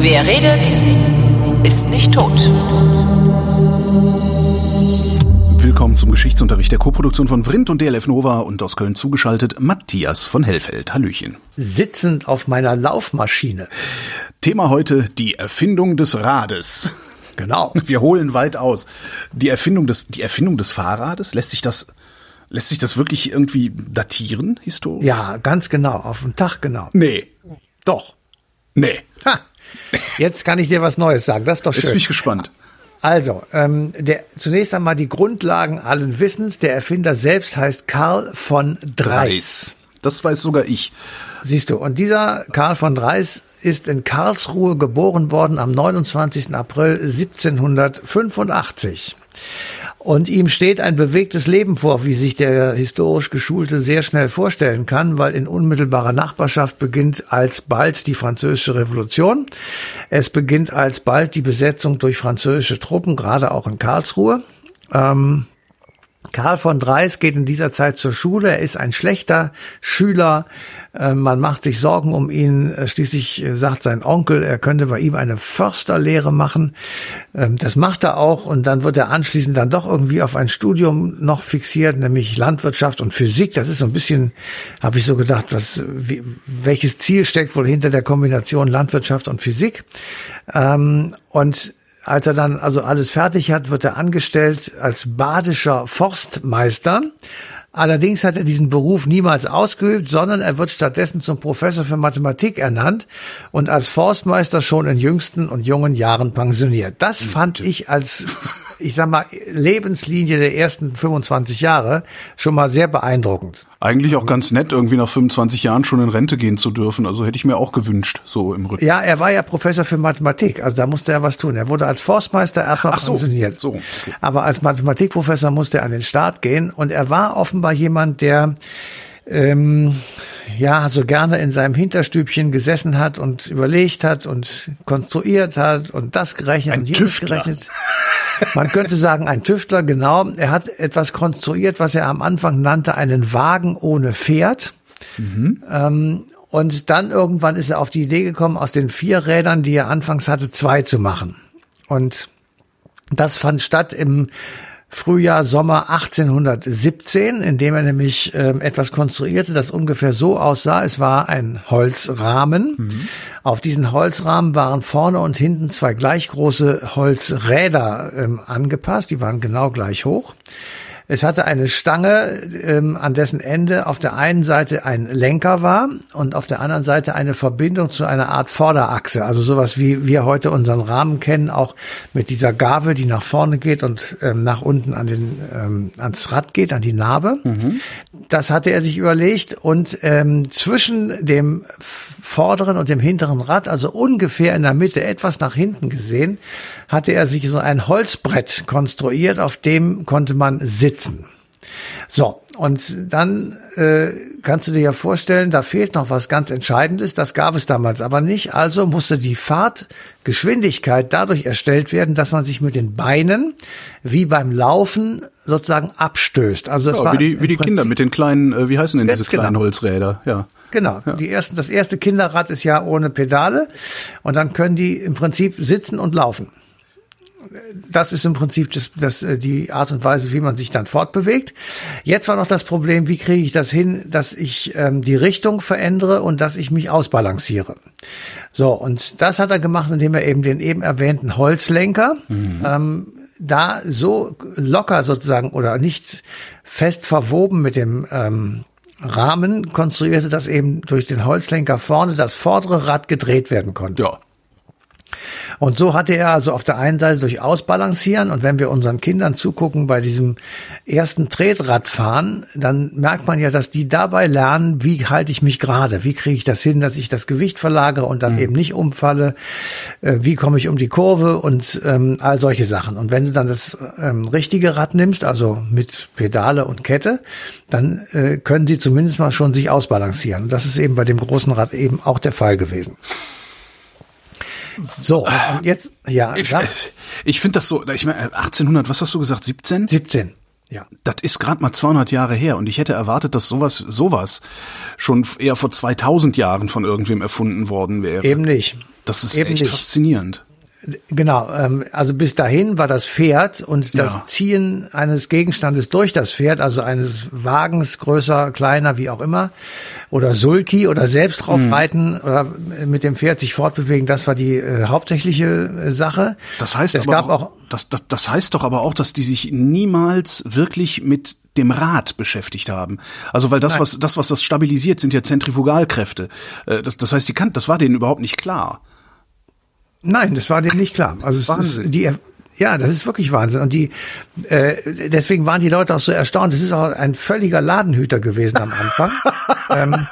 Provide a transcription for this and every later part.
Wer redet, ist nicht tot. Willkommen zum Geschichtsunterricht der Koproduktion von Vrindt und DLF Nova und aus Köln zugeschaltet Matthias von Hellfeld. Hallöchen. Sitzend auf meiner Laufmaschine. Thema heute die Erfindung des Rades. Genau. Wir holen weit aus. Die Erfindung des, die Erfindung des Fahrrades, lässt sich das, lässt sich das wirklich irgendwie datieren, historisch? Ja, ganz genau, auf den Tag genau. Nee. Doch. Nee. Ha. Jetzt kann ich dir was Neues sagen. Das ist doch Jetzt schön. bin ich gespannt. Also, ähm, der, zunächst einmal die Grundlagen allen Wissens. Der Erfinder selbst heißt Karl von Dreis. Das weiß sogar ich. Siehst du, und dieser Karl von Dreis ist in Karlsruhe geboren worden am 29. April 1785. Und ihm steht ein bewegtes Leben vor, wie sich der historisch Geschulte sehr schnell vorstellen kann, weil in unmittelbarer Nachbarschaft beginnt alsbald die französische Revolution. Es beginnt alsbald die Besetzung durch französische Truppen, gerade auch in Karlsruhe. Ähm, Karl von Dreis geht in dieser Zeit zur Schule. Er ist ein schlechter Schüler. Äh, Man macht sich Sorgen um ihn. Äh, Schließlich äh, sagt sein Onkel, er könnte bei ihm eine Försterlehre machen. Ähm, Das macht er auch. Und dann wird er anschließend dann doch irgendwie auf ein Studium noch fixiert, nämlich Landwirtschaft und Physik. Das ist so ein bisschen, habe ich so gedacht, was, welches Ziel steckt wohl hinter der Kombination Landwirtschaft und Physik? Ähm, Und als er dann also alles fertig hat, wird er angestellt als badischer Forstmeister. Allerdings hat er diesen Beruf niemals ausgeübt, sondern er wird stattdessen zum Professor für Mathematik ernannt und als Forstmeister schon in jüngsten und jungen Jahren pensioniert. Das fand ich als, ich sag mal, Lebenslinie der ersten 25 Jahre schon mal sehr beeindruckend. Eigentlich auch ganz nett, irgendwie nach 25 Jahren schon in Rente gehen zu dürfen. Also hätte ich mir auch gewünscht, so im Rücken. Ja, er war ja Professor für Mathematik, also da musste er was tun. Er wurde als Forstmeister erstmal Ach so, pensioniert. so, okay. Aber als Mathematikprofessor musste er an den Start gehen und er war offenbar jemand, der ähm, ja so gerne in seinem Hinterstübchen gesessen hat und überlegt hat und konstruiert hat und das gerechnet Ein und jenes Tüftler. gerechnet. Man könnte sagen, ein Tüftler, genau. Er hat etwas konstruiert, was er am Anfang nannte, einen Wagen ohne Pferd. Ähm, und dann irgendwann ist er auf die Idee gekommen, aus den vier Rädern, die er anfangs hatte, zwei zu machen. Und das fand statt im Frühjahr, Sommer 1817, indem er nämlich ähm, etwas konstruierte, das ungefähr so aussah. Es war ein Holzrahmen. Auf diesen Holzrahmen waren vorne und hinten zwei gleich große Holzräder ähm, angepasst. Die waren genau gleich hoch. Es hatte eine Stange, ähm, an dessen Ende auf der einen Seite ein Lenker war und auf der anderen Seite eine Verbindung zu einer Art Vorderachse. Also sowas wie wir heute unseren Rahmen kennen, auch mit dieser Gabel, die nach vorne geht und ähm, nach unten an den, ähm, ans Rad geht, an die Narbe. Das hatte er sich überlegt und ähm, zwischen dem vorderen und dem hinteren Rad, also ungefähr in der Mitte, etwas nach hinten gesehen, hatte er sich so ein Holzbrett konstruiert, auf dem konnte man sitzen. So, und dann äh, kannst du dir ja vorstellen, da fehlt noch was ganz Entscheidendes, das gab es damals aber nicht. Also musste die Fahrtgeschwindigkeit dadurch erstellt werden, dass man sich mit den Beinen wie beim Laufen sozusagen abstößt. Also es Ja, war wie die, wie die Kinder mit den kleinen, äh, wie heißen denn diese genau. kleinen Holzräder? Ja. Genau. Die ersten, das erste Kinderrad ist ja ohne Pedale und dann können die im Prinzip sitzen und laufen. Das ist im Prinzip das, das, äh, die Art und Weise, wie man sich dann fortbewegt. Jetzt war noch das Problem, wie kriege ich das hin, dass ich ähm, die Richtung verändere und dass ich mich ausbalanciere. So, und das hat er gemacht, indem er eben den eben erwähnten Holzlenker ähm, da so locker sozusagen oder nicht fest verwoben mit dem ähm, Rahmen konstruierte, dass eben durch den Holzlenker vorne das vordere Rad gedreht werden konnte. Ja. Und so hatte er also auf der einen Seite durch Ausbalancieren und wenn wir unseren Kindern zugucken bei diesem ersten Tretradfahren, dann merkt man ja, dass die dabei lernen, wie halte ich mich gerade, wie kriege ich das hin, dass ich das Gewicht verlagere und dann eben nicht umfalle, äh, wie komme ich um die Kurve und ähm, all solche Sachen. Und wenn du dann das ähm, richtige Rad nimmst, also mit Pedale und Kette, dann äh, können sie zumindest mal schon sich ausbalancieren. Und das ist eben bei dem großen Rad eben auch der Fall gewesen. So, und jetzt, ja, Ich, ich finde das so, ich meine, 1800, was hast du gesagt, 17? 17. Ja. Das ist gerade mal 200 Jahre her und ich hätte erwartet, dass sowas sowas schon eher vor 2000 Jahren von irgendwem erfunden worden wäre. Eben nicht. Das ist Eben echt nicht. faszinierend. Genau, ähm, also bis dahin war das Pferd und das Ja. Ziehen eines Gegenstandes durch das Pferd, also eines Wagens, größer, kleiner, wie auch immer, oder Sulki oder selbst drauf Mhm. reiten oder mit dem Pferd sich fortbewegen, das war die äh, hauptsächliche äh, Sache. Das heißt es aber gab auch, das, das, das heißt doch aber auch, dass die sich niemals wirklich mit dem Rad beschäftigt haben. Also weil das Nein. was das was das stabilisiert sind ja Zentrifugalkräfte. Äh, Das, das heißt, die kann, das war denen überhaupt nicht klar. Nein, das war denen nicht klar. Also es Wahnsinn. ist die ja, das ist wirklich Wahnsinn. Und die äh, deswegen waren die Leute auch so erstaunt. Das ist auch ein völliger Ladenhüter gewesen am Anfang, ähm,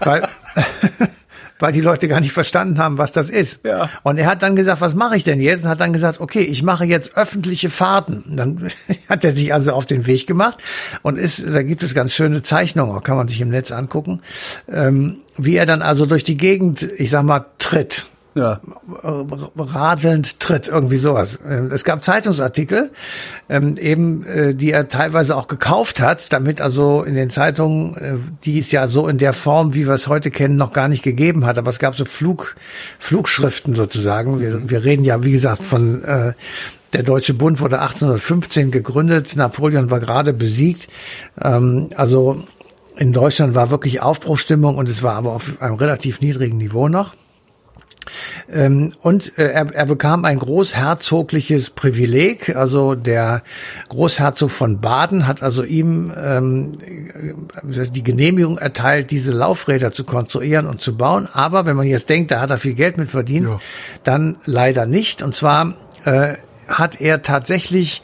weil weil die Leute gar nicht verstanden haben, was das ist. Ja. Und er hat dann gesagt, was mache ich denn jetzt? Und hat dann gesagt, okay, ich mache jetzt öffentliche Fahrten. Dann hat er sich also auf den Weg gemacht und ist, da gibt es ganz schöne Zeichnungen, auch kann man sich im Netz angucken, ähm, wie er dann also durch die Gegend, ich sag mal, tritt Ja. radelnd tritt, irgendwie sowas. Ähm, Es gab Zeitungsartikel, ähm, eben, äh, die er teilweise auch gekauft hat, damit also in den Zeitungen, äh, die es ja so in der Form, wie wir es heute kennen, noch gar nicht gegeben hat. Aber es gab so Flug, Flugschriften sozusagen. Wir, wir reden ja, wie gesagt, von äh, der Deutsche Bund wurde 1815 gegründet. Napoleon war gerade besiegt. Ähm, also in Deutschland war wirklich Aufbruchstimmung und es war aber auf einem relativ niedrigen Niveau noch. Ähm, und äh, er, er bekam ein großherzogliches Privileg. Also der Großherzog von Baden hat also ihm ähm, äh, die Genehmigung erteilt, diese Laufräder zu konstruieren und zu bauen. Aber wenn man jetzt denkt, da hat er viel Geld mit verdient, Ja. dann leider nicht. Und zwar äh, hat er tatsächlich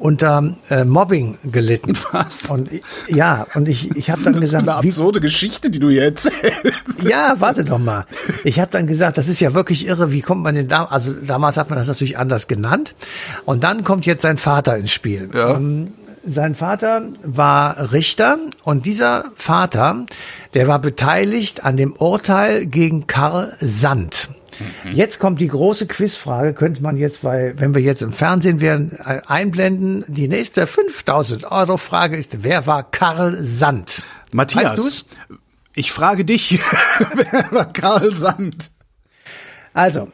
unter äh, Mobbing gelitten. Was? Und ja, und ich, ich habe dann ist das gesagt, eine wie, absurde Geschichte, die du hier erzählst. ja, warte doch mal. Ich habe dann gesagt, das ist ja wirklich irre. Wie kommt man denn da? Also damals hat man das natürlich anders genannt. Und dann kommt jetzt sein Vater ins Spiel. Ja. Ähm, sein Vater war Richter und dieser Vater, der war beteiligt an dem Urteil gegen Karl Sand. Jetzt kommt die große Quizfrage, könnte man jetzt, weil, wenn wir jetzt im Fernsehen wären, äh, einblenden. Die nächste 5000 Euro Frage ist, wer war Karl Sand? Weißt Matthias, du's? ich frage dich, wer war Karl Sand? Also,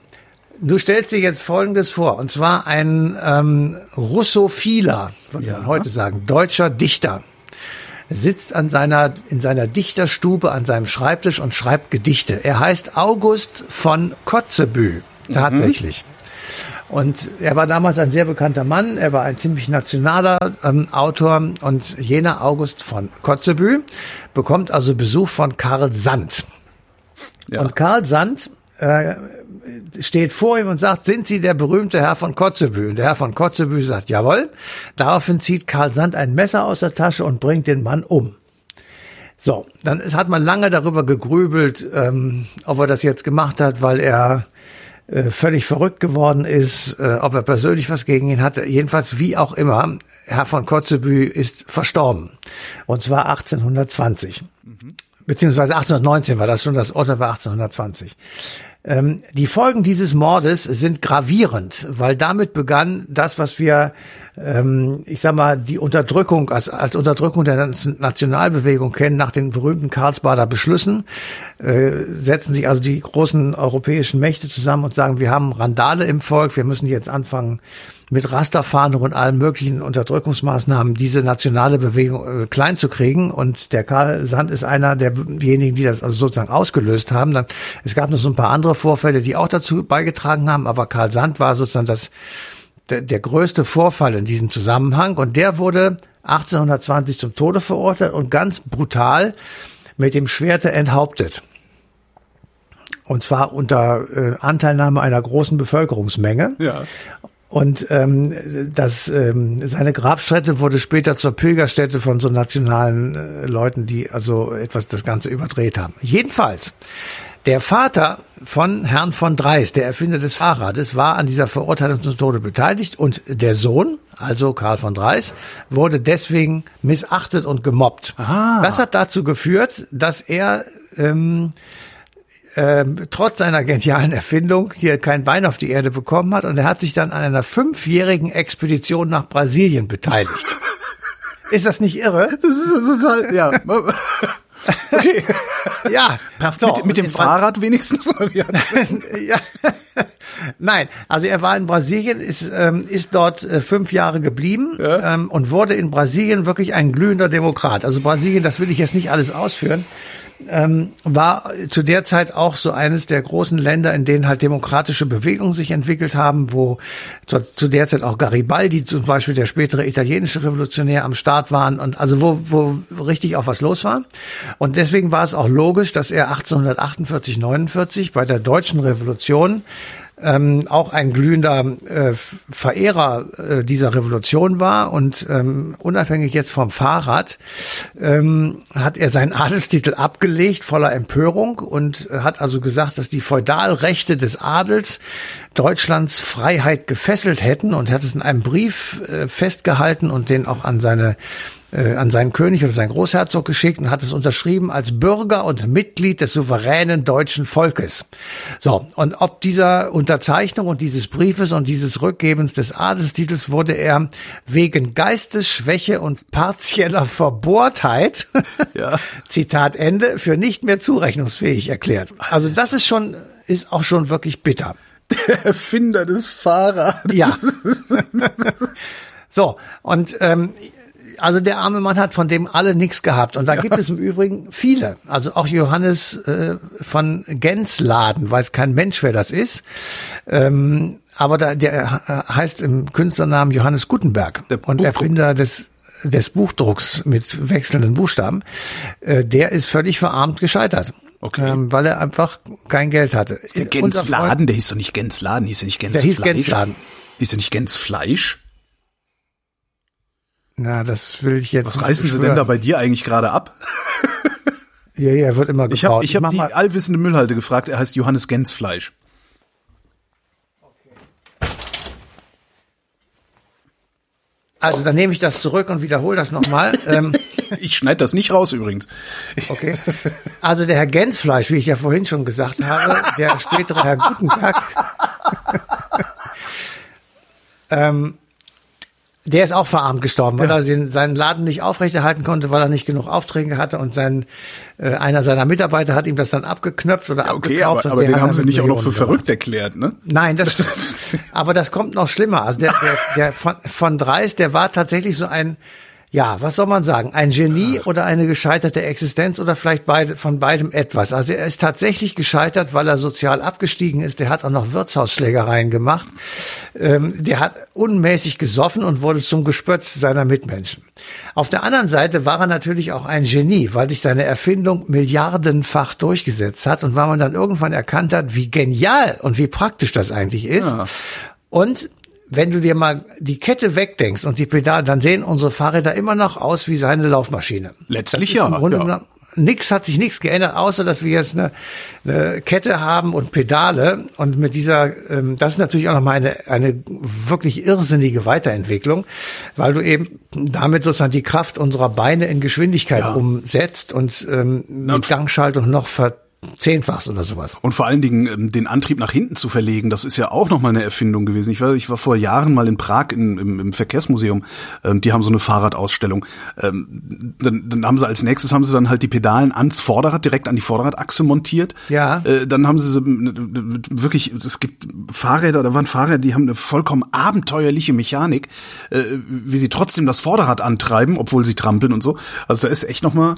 du stellst dir jetzt Folgendes vor, und zwar ein ähm, Russophiler, würde man heute sagen, deutscher Dichter, sitzt an seiner, in seiner Dichterstube an seinem Schreibtisch und schreibt Gedichte. Er heißt August von Kotzebue, tatsächlich. Und er war damals ein sehr bekannter Mann, er war ein ziemlich nationaler ähm, Autor und jener August von Kotzebue bekommt also Besuch von Karl Sand. Ja. Und Karl Sand äh, steht vor ihm und sagt, sind Sie der berühmte Herr von Kotzebue? Und der Herr von Kotzebue sagt, jawohl. Daraufhin zieht Karl Sand ein Messer aus der Tasche und bringt den Mann um. So, dann ist, hat man lange darüber gegrübelt, ähm, ob er das jetzt gemacht hat, weil er äh, völlig verrückt geworden ist, äh, ob er persönlich was gegen ihn hatte. Jedenfalls, wie auch immer, Herr von Kotzebue ist verstorben. Und zwar 1820 beziehungsweise 1819 war das schon, das Urteil war 1820. Ähm, die Folgen dieses Mordes sind gravierend, weil damit begann das, was wir, ähm, ich sag mal, die Unterdrückung als, als Unterdrückung der Nation- Nationalbewegung kennen, nach den berühmten Karlsbader Beschlüssen, äh, setzen sich also die großen europäischen Mächte zusammen und sagen, wir haben Randale im Volk, wir müssen jetzt anfangen, mit Rasterfahndung und allen möglichen Unterdrückungsmaßnahmen diese nationale Bewegung äh, klein zu kriegen. Und der Karl Sand ist einer derjenigen, die das also sozusagen ausgelöst haben. Dann, es gab noch so ein paar andere Vorfälle, die auch dazu beigetragen haben, aber Karl Sand war sozusagen das, der, der größte Vorfall in diesem Zusammenhang. Und der wurde 1820 zum Tode verurteilt und ganz brutal mit dem Schwerte enthauptet. Und zwar unter äh, Anteilnahme einer großen Bevölkerungsmenge. Ja. Und ähm, das, ähm, seine Grabstätte wurde später zur Pilgerstätte von so nationalen äh, Leuten, die also etwas das Ganze überdreht haben. Jedenfalls, der Vater von Herrn von Dreis, der Erfinder des Fahrrades, war an dieser Verurteilung zum Tode beteiligt und der Sohn, also Karl von Dreis, wurde deswegen missachtet und gemobbt. Ah. Das hat dazu geführt, dass er ähm, ähm, trotz seiner genialen Erfindung hier kein Bein auf die Erde bekommen hat und er hat sich dann an einer fünfjährigen Expedition nach Brasilien beteiligt. Ist das nicht irre? Das ist total, ja. Okay. Ja. So, mit, mit dem Fahrrad wenigstens. ja. Nein, also er war in Brasilien, ist, ähm, ist dort äh, fünf Jahre geblieben ja. ähm, und wurde in Brasilien wirklich ein glühender Demokrat. Also Brasilien, das will ich jetzt nicht alles ausführen ähm, war zu der Zeit auch so eines der großen Länder, in denen halt demokratische Bewegungen sich entwickelt haben, wo zu, zu der Zeit auch Garibaldi zum Beispiel, der spätere italienische Revolutionär am Start waren und also wo, wo richtig auch was los war. Und deswegen war es auch logisch, dass er 1848, 49 bei der deutschen Revolution ähm, auch ein glühender äh, Verehrer äh, dieser Revolution war. Und ähm, unabhängig jetzt vom Fahrrad ähm, hat er seinen Adelstitel abgelegt voller Empörung und hat also gesagt, dass die Feudalrechte des Adels Deutschlands Freiheit gefesselt hätten und hat es in einem Brief äh, festgehalten und den auch an seine äh, an seinen König oder seinen Großherzog geschickt und hat es unterschrieben als Bürger und Mitglied des souveränen deutschen Volkes. So, und ob dieser Unterzeichnung und dieses Briefes und dieses Rückgebens des Adelstitels wurde er wegen Geistesschwäche und partieller Verbohrtheit, ja. Zitat Ende, für nicht mehr zurechnungsfähig erklärt. Also das ist schon, ist auch schon wirklich bitter. Der Erfinder des Fahrrads. Ja. so, und ähm, also der arme Mann hat von dem alle nichts gehabt. Und da ja. gibt es im Übrigen viele. Also auch Johannes äh, von Gensladen, weiß kein Mensch, wer das ist. Ähm, aber da, der äh, heißt im Künstlernamen Johannes Gutenberg und Erfinder des des Buchdrucks mit wechselnden Buchstaben. Äh, der ist völlig verarmt gescheitert. Okay. Ähm, weil er einfach kein Geld hatte. Der Gensladen, der hieß doch nicht Gensladen, hieß ja nicht Gänzfleisch. Der hieß Gensladen. Hieß ja nicht Gänzfleisch? Na, das will ich jetzt. Was reißen sie denn da bei dir eigentlich gerade ab? ja, ja, wird immer gebaut. Ich habe ich hab die allwissende Müllhalde gefragt. Er heißt Johannes Gänzfleisch. Also dann nehme ich das zurück und wiederhole das nochmal. ähm, ich schneide das nicht raus übrigens. Okay. Also der Herr Gänzfleisch, wie ich ja vorhin schon gesagt habe, der spätere Herr Gutenberg, ähm, der ist auch verarmt gestorben, weil ja. er seinen Laden nicht aufrechterhalten konnte, weil er nicht genug Aufträge hatte und sein äh, einer seiner Mitarbeiter hat ihm das dann abgeknöpft oder ja, okay, abgekauft. Aber, aber den haben sie nicht auch noch für verrückt erklärt, ne? Nein, das aber das kommt noch schlimmer. Also der, der, der von, von Dreis, der war tatsächlich so ein ja, was soll man sagen? Ein Genie oder eine gescheiterte Existenz oder vielleicht beide, von beidem etwas. Also er ist tatsächlich gescheitert, weil er sozial abgestiegen ist. Der hat auch noch Wirtshausschlägereien gemacht. Ähm, der hat unmäßig gesoffen und wurde zum Gespött seiner Mitmenschen. Auf der anderen Seite war er natürlich auch ein Genie, weil sich seine Erfindung milliardenfach durchgesetzt hat und weil man dann irgendwann erkannt hat, wie genial und wie praktisch das eigentlich ist. Ja. Und wenn du dir mal die Kette wegdenkst und die Pedale, dann sehen unsere Fahrräder immer noch aus wie seine Laufmaschine. Letztlich ja. ja. Nix hat sich nichts geändert, außer dass wir jetzt eine, eine Kette haben und Pedale. Und mit dieser, ähm, das ist natürlich auch nochmal eine, eine wirklich irrsinnige Weiterentwicklung, weil du eben damit sozusagen die Kraft unserer Beine in Geschwindigkeit ja. umsetzt und ähm, mit Gangschaltung noch ver zehnfachs oder sowas. Und vor allen Dingen ähm, den Antrieb nach hinten zu verlegen, das ist ja auch nochmal eine Erfindung gewesen. Ich war, ich war vor Jahren mal in Prag in, im, im Verkehrsmuseum. Ähm, die haben so eine Fahrradausstellung. Ähm, dann, dann haben sie als nächstes haben sie dann halt die Pedalen ans Vorderrad, direkt an die Vorderradachse montiert. Ja. Äh, dann haben sie sie wirklich, es gibt Fahrräder, da waren Fahrräder, die haben eine vollkommen abenteuerliche Mechanik, äh, wie sie trotzdem das Vorderrad antreiben, obwohl sie trampeln und so. Also da ist echt nochmal,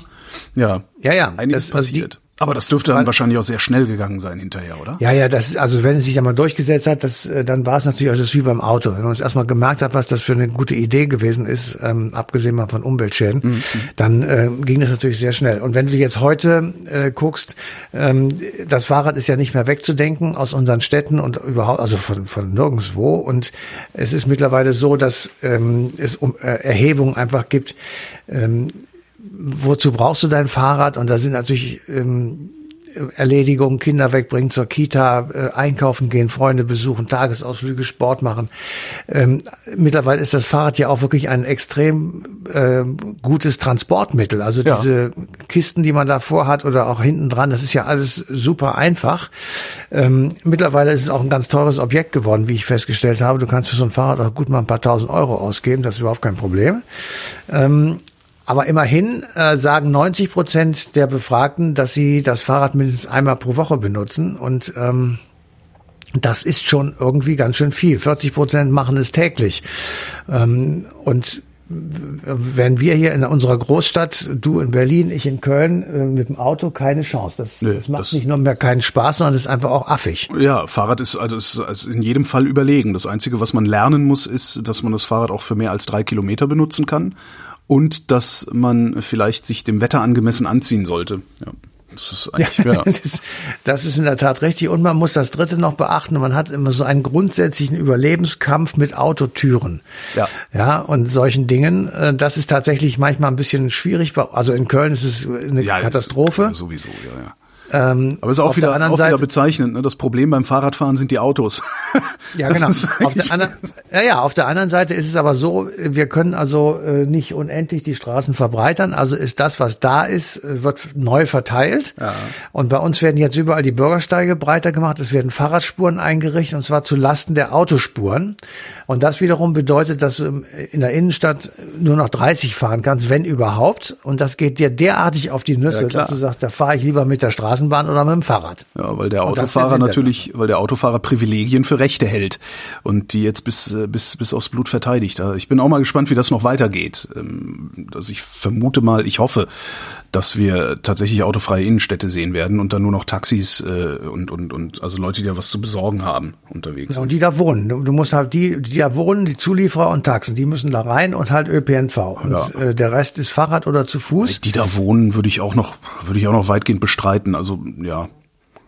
ja, ja, ja, einiges das passiert. Aber das dürfte dann wahrscheinlich auch sehr schnell gegangen sein hinterher, oder? Ja, ja, das ist, also wenn es sich einmal durchgesetzt hat, das, äh, dann war es natürlich also wie beim Auto. Wenn man es erstmal gemerkt hat, was das für eine gute Idee gewesen ist, ähm, abgesehen mal von Umweltschäden, mhm. dann äh, ging das natürlich sehr schnell. Und wenn du jetzt heute äh, guckst, ähm, das Fahrrad ist ja nicht mehr wegzudenken aus unseren Städten und überhaupt, also von, von nirgendwo. Und es ist mittlerweile so, dass ähm, es um, äh, Erhebungen einfach gibt, ähm, wozu brauchst du dein Fahrrad? Und da sind natürlich ähm, Erledigung, Kinder wegbringen zur Kita, äh, einkaufen gehen, Freunde besuchen, Tagesausflüge, Sport machen. Ähm, mittlerweile ist das Fahrrad ja auch wirklich ein extrem äh, gutes Transportmittel. Also Ja. diese Kisten, die man davor hat oder auch hinten dran, das ist ja alles super einfach. Ähm, mittlerweile ist es auch ein ganz teures Objekt geworden, wie ich festgestellt habe. Du kannst für so ein Fahrrad auch gut mal ein paar tausend Euro ausgeben, das ist überhaupt kein Problem. Ähm, aber immerhin äh, sagen 90 Prozent der Befragten, dass sie das Fahrrad mindestens einmal pro Woche benutzen und ähm, das ist schon irgendwie ganz schön viel. 40 Prozent machen es täglich. Ähm, und wenn wir hier in unserer Großstadt, du in Berlin, ich in Köln, äh, mit dem Auto keine Chance. Das, Nee, das macht das- nicht nur mehr keinen Spaß, sondern ist einfach auch affig. Ja, Fahrrad ist also ist, ist in jedem Fall überlegen. Das Einzige, was man lernen muss, ist, dass man das Fahrrad auch für mehr als drei Kilometer benutzen kann und dass man vielleicht sich dem Wetter angemessen anziehen sollte. Ja, das ist eigentlich ja. Das, das ist in der Tat richtig. Und man muss das Dritte noch beachten. Man hat immer so einen grundsätzlichen Überlebenskampf mit Autotüren. Ja. Ja, und solchen Dingen. Äh, Das ist tatsächlich manchmal ein bisschen schwierig. Also in Köln ist es eine ja, Katastrophe. Ist, ja, sowieso, ja, ja. Ähm, Aber es ist auch wieder, auch wieder Seite- bezeichnend. Ne? Das Problem beim Fahrradfahren sind die Autos. Ja, genau. Auf der anderen, ja, ja, auf der anderen Seite ist es aber so, wir können also äh, nicht unendlich die Straßen verbreitern. Also ist das, was da ist, äh, wird neu verteilt. Ja. Und bei uns werden jetzt überall die Bürgersteige breiter gemacht. Es werden Fahrradspuren eingerichtet und zwar zu Lasten der Autospuren. Und das wiederum bedeutet, dass du in der Innenstadt nur noch 30 fahren kannst, wenn überhaupt. Und das geht dir derartig auf die Nüsse, Ja, dass du sagst, da fahre ich lieber mit der Straßenbahn oder mit dem Fahrrad. Ja, weil der Autofahrer natürlich, weil der Autofahrer Privilegien für Rechte hält und die jetzt bis äh, bis bis aufs Blut verteidigt. Da- Ich bin auch mal gespannt, wie das noch weitergeht. Also ich vermute mal, ich hoffe, dass wir tatsächlich autofreie Innenstädte sehen werden und dann nur noch Taxis äh, und und und also Leute, die da was zu besorgen haben unterwegs. Ja, und die da wohnen. Du, du musst halt die, die da wohnen, die Zulieferer und Taxen, die müssen da rein und halt ÖPNV. Und Ja. äh, der Rest ist Fahrrad oder zu Fuß. Die da wohnen, würde ich auch noch, würde ich auch noch weitgehend bestreiten. Also ja.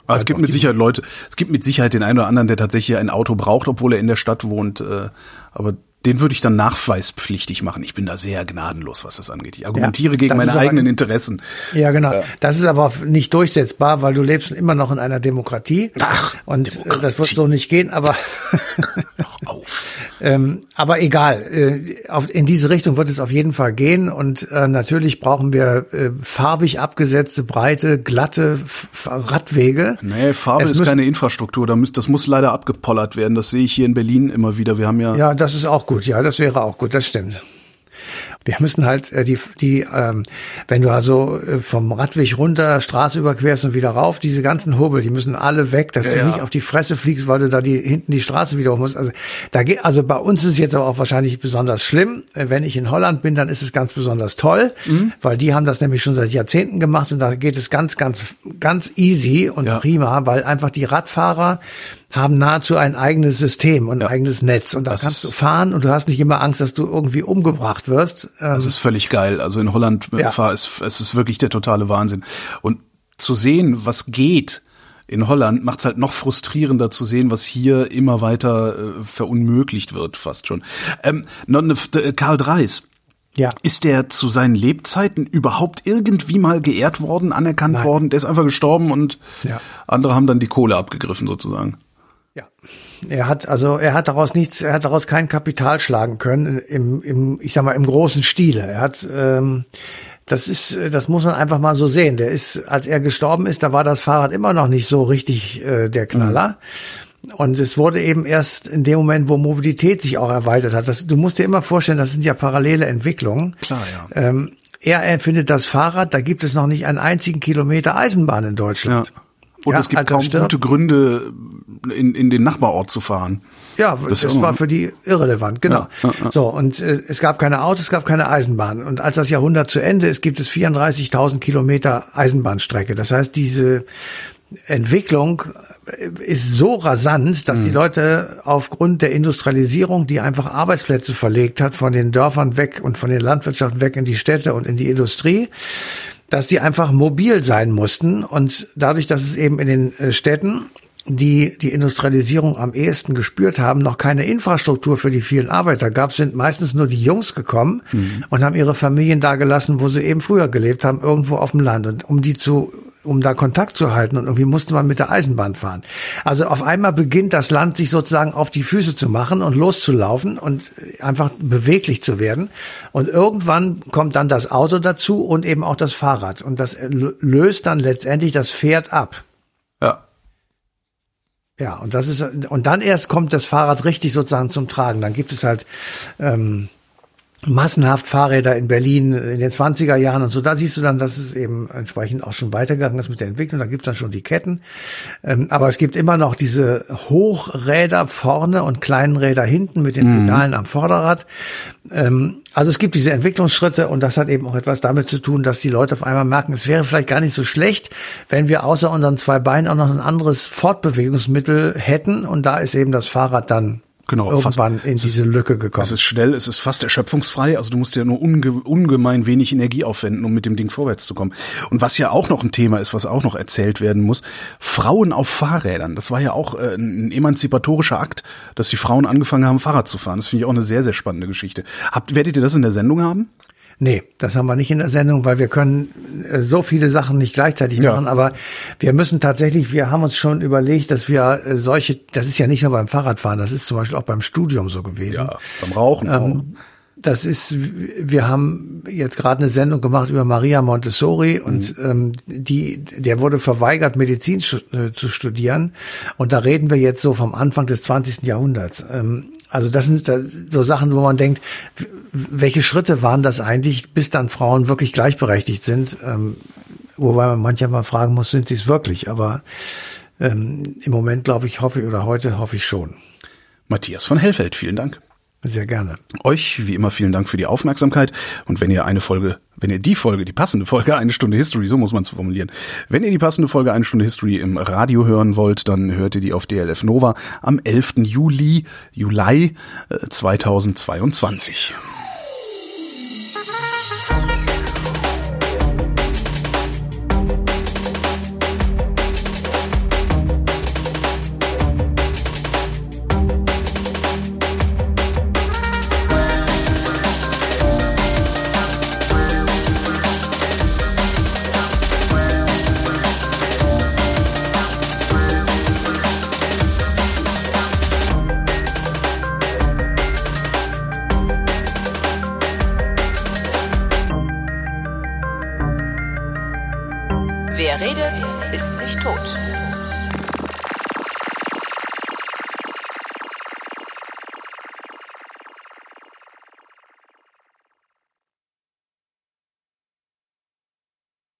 Aber es gibt mit Sicherheit Leute, es gibt mit Sicherheit den einen oder anderen, der tatsächlich ein Auto braucht, obwohl er in der Stadt wohnt. Äh, aber den würde ich dann nachweispflichtig machen. Ich bin da sehr gnadenlos, was das angeht. Ich argumentiere Ja, gegen meine ist aber- eigenen Interessen. Ja, genau. Das ist aber nicht durchsetzbar, weil du lebst immer noch in einer Demokratie. Ach, und äh, das wird Demokratie. so nicht gehen, aber Auf. ähm, aber egal. Äh, auf, in diese Richtung wird es auf jeden Fall gehen und äh, natürlich brauchen wir äh, farbig abgesetzte, breite, glatte F Radwege. Nee, Farbe Es ist müssen- keine Infrastruktur. Da muss, das muss leider abgepollert werden. Das sehe ich hier in Berlin immer wieder. Wir haben ja, Ja, das ist auch gut. Ja, das wäre auch gut. Das stimmt. Wir müssen halt äh, die, die ähm, wenn du also äh, vom Radweg runter, Straße überquerst und wieder rauf, diese ganzen Hobel, die müssen alle weg, dass Ja, du ja. nicht auf die Fresse fliegst, weil du da die hinten die Straße wieder hoch musst. Also da geht, also bei uns ist es jetzt aber auch wahrscheinlich besonders schlimm. Äh, Wenn ich in Holland bin, dann ist es ganz besonders toll, Mhm. weil die haben das nämlich schon seit Jahrzehnten gemacht und da geht es ganz, ganz, ganz easy und Ja. prima, weil einfach die Radfahrer haben nahezu ein eigenes System und ein eigenes Netz und da Das kannst du fahren und du hast nicht immer Angst, dass du irgendwie umgebracht wirst. Ähm, Das ist völlig geil. Also in Holland Ja. war es, es ist wirklich der totale Wahnsinn. Und zu sehen, was geht in Holland, macht es halt noch frustrierender zu sehen, was hier immer weiter äh, verunmöglicht wird, fast schon. Ähm, äh, Karl Dreis. ja. Ist der zu seinen Lebzeiten überhaupt irgendwie mal geehrt worden, anerkannt Nein. worden? Der ist einfach gestorben und Ja. andere haben dann die Kohle abgegriffen sozusagen. Ja. Er hat also er hat daraus nichts, er hat daraus kein Kapital schlagen können im, im ich sag mal im großen Stile. Er hat ähm, das ist, das muss man einfach mal so sehen. Der ist, als er gestorben ist, da war das Fahrrad immer noch nicht so richtig äh, der Knaller. Und es wurde eben erst in dem Moment, wo Mobilität sich auch erweitert hat. Das, du musst dir immer vorstellen, das sind ja parallele Entwicklungen. Klar, ja. Ähm, er empfindet das Fahrrad, da gibt es noch nicht einen einzigen Kilometer Eisenbahn in Ja. Und Ja, es gibt als er kaum stirbt- gute Gründe, in, in den Nachbarort zu fahren. Ja, Das das, war für die irrelevant, genau. Ja, ja, ja. So, und äh, es gab keine Autos, es gab keine Eisenbahn. Und als das Jahrhundert zu Ende ist, gibt es 34.000 Kilometer Eisenbahnstrecke. Das heißt, diese Entwicklung äh, ist so rasant, dass Mhm. die Leute aufgrund der Industrialisierung, die einfach Arbeitsplätze verlegt hat, von den Dörfern weg und von den Landwirtschaften weg in die Städte und in die Industrie, dass die einfach mobil sein mussten und dadurch, dass es eben in den äh, Städten die die Industrialisierung am ehesten gespürt haben, noch keine Infrastruktur für die vielen Arbeiter gab, sind meistens nur die Jungs gekommen und haben ihre Familien da gelassen, wo sie eben früher gelebt haben, irgendwo auf dem Land. Und um die zu um da Kontakt zu halten und irgendwie musste man mit der Eisenbahn fahren. Also auf einmal beginnt das Land sich sozusagen auf die Füße zu machen und loszulaufen und einfach beweglich zu werden. Und irgendwann kommt dann das Auto dazu und eben auch das Fahrrad. Und das löst dann letztendlich das Pferd ab. Ja. Ja, und das ist, und dann erst kommt das Fahrrad richtig sozusagen zum Tragen. Dann gibt es halt, ähm, massenhaft Fahrräder in Berlin in den 20er Jahren und so. Da siehst du dann, dass es eben entsprechend auch schon weitergegangen ist mit der Entwicklung. Da gibt's dann schon die Ketten. Ähm, aber es gibt immer noch diese Hochräder vorne und kleinen Räder hinten mit den mhm. Pedalen am Vorderrad. Ähm, also es gibt diese Entwicklungsschritte und das hat eben auch etwas damit zu tun, dass die Leute auf einmal merken, es wäre vielleicht gar nicht so schlecht, wenn wir außer unseren zwei Beinen auch noch ein anderes Fortbewegungsmittel hätten. Und da ist eben das Fahrrad dann genau, irgendwann fast, in diese ist, Lücke gekommen. Es ist schnell, es ist fast erschöpfungsfrei, also du musst ja nur unge ungemein wenig Energie aufwenden, um mit dem Ding vorwärts zu kommen. Und was ja auch noch ein Thema ist, was auch noch erzählt werden muss, Frauen auf Fahrrädern. Das war ja auch äh, ein emanzipatorischer Akt, dass die Frauen angefangen haben, Fahrrad zu fahren. Das finde ich auch eine sehr, sehr spannende Geschichte. Habt, werdet ihr das in der Sendung haben? Nee, das haben wir nicht in der Sendung, weil wir können äh, so viele Sachen nicht gleichzeitig ja. machen. Aber wir müssen tatsächlich, wir haben uns schon überlegt, dass wir äh, solche, das ist ja nicht nur beim Fahrradfahren, das ist zum Beispiel auch beim Studium so gewesen. Ja, beim Rauchen. Ähm, das ist, wir haben jetzt gerade eine Sendung gemacht über Maria Montessori und mhm. ähm, die, der wurde verweigert, Medizin äh, zu studieren. Und da reden wir jetzt so vom Anfang des 20. Jahrhunderts. Ähm, also das sind so Sachen, wo man denkt, welche Schritte waren das eigentlich, bis dann Frauen wirklich gleichberechtigt sind? Ähm, wobei man manchmal fragen muss, sind sie es wirklich? Aber ähm, im Moment glaube ich, hoffe ich, oder heute hoffe ich schon. Matthias von Hellfeld, vielen Dank. Sehr gerne. Euch wie immer vielen Dank für die Aufmerksamkeit. Und wenn ihr eine Folge, wenn ihr die Folge, die passende Folge, eine Stunde History, so muss man es formulieren. Wenn ihr die passende Folge eine Stunde History im Radio hören wollt, dann hört ihr die auf DLF Nova am 11. Juli, Juli 2022.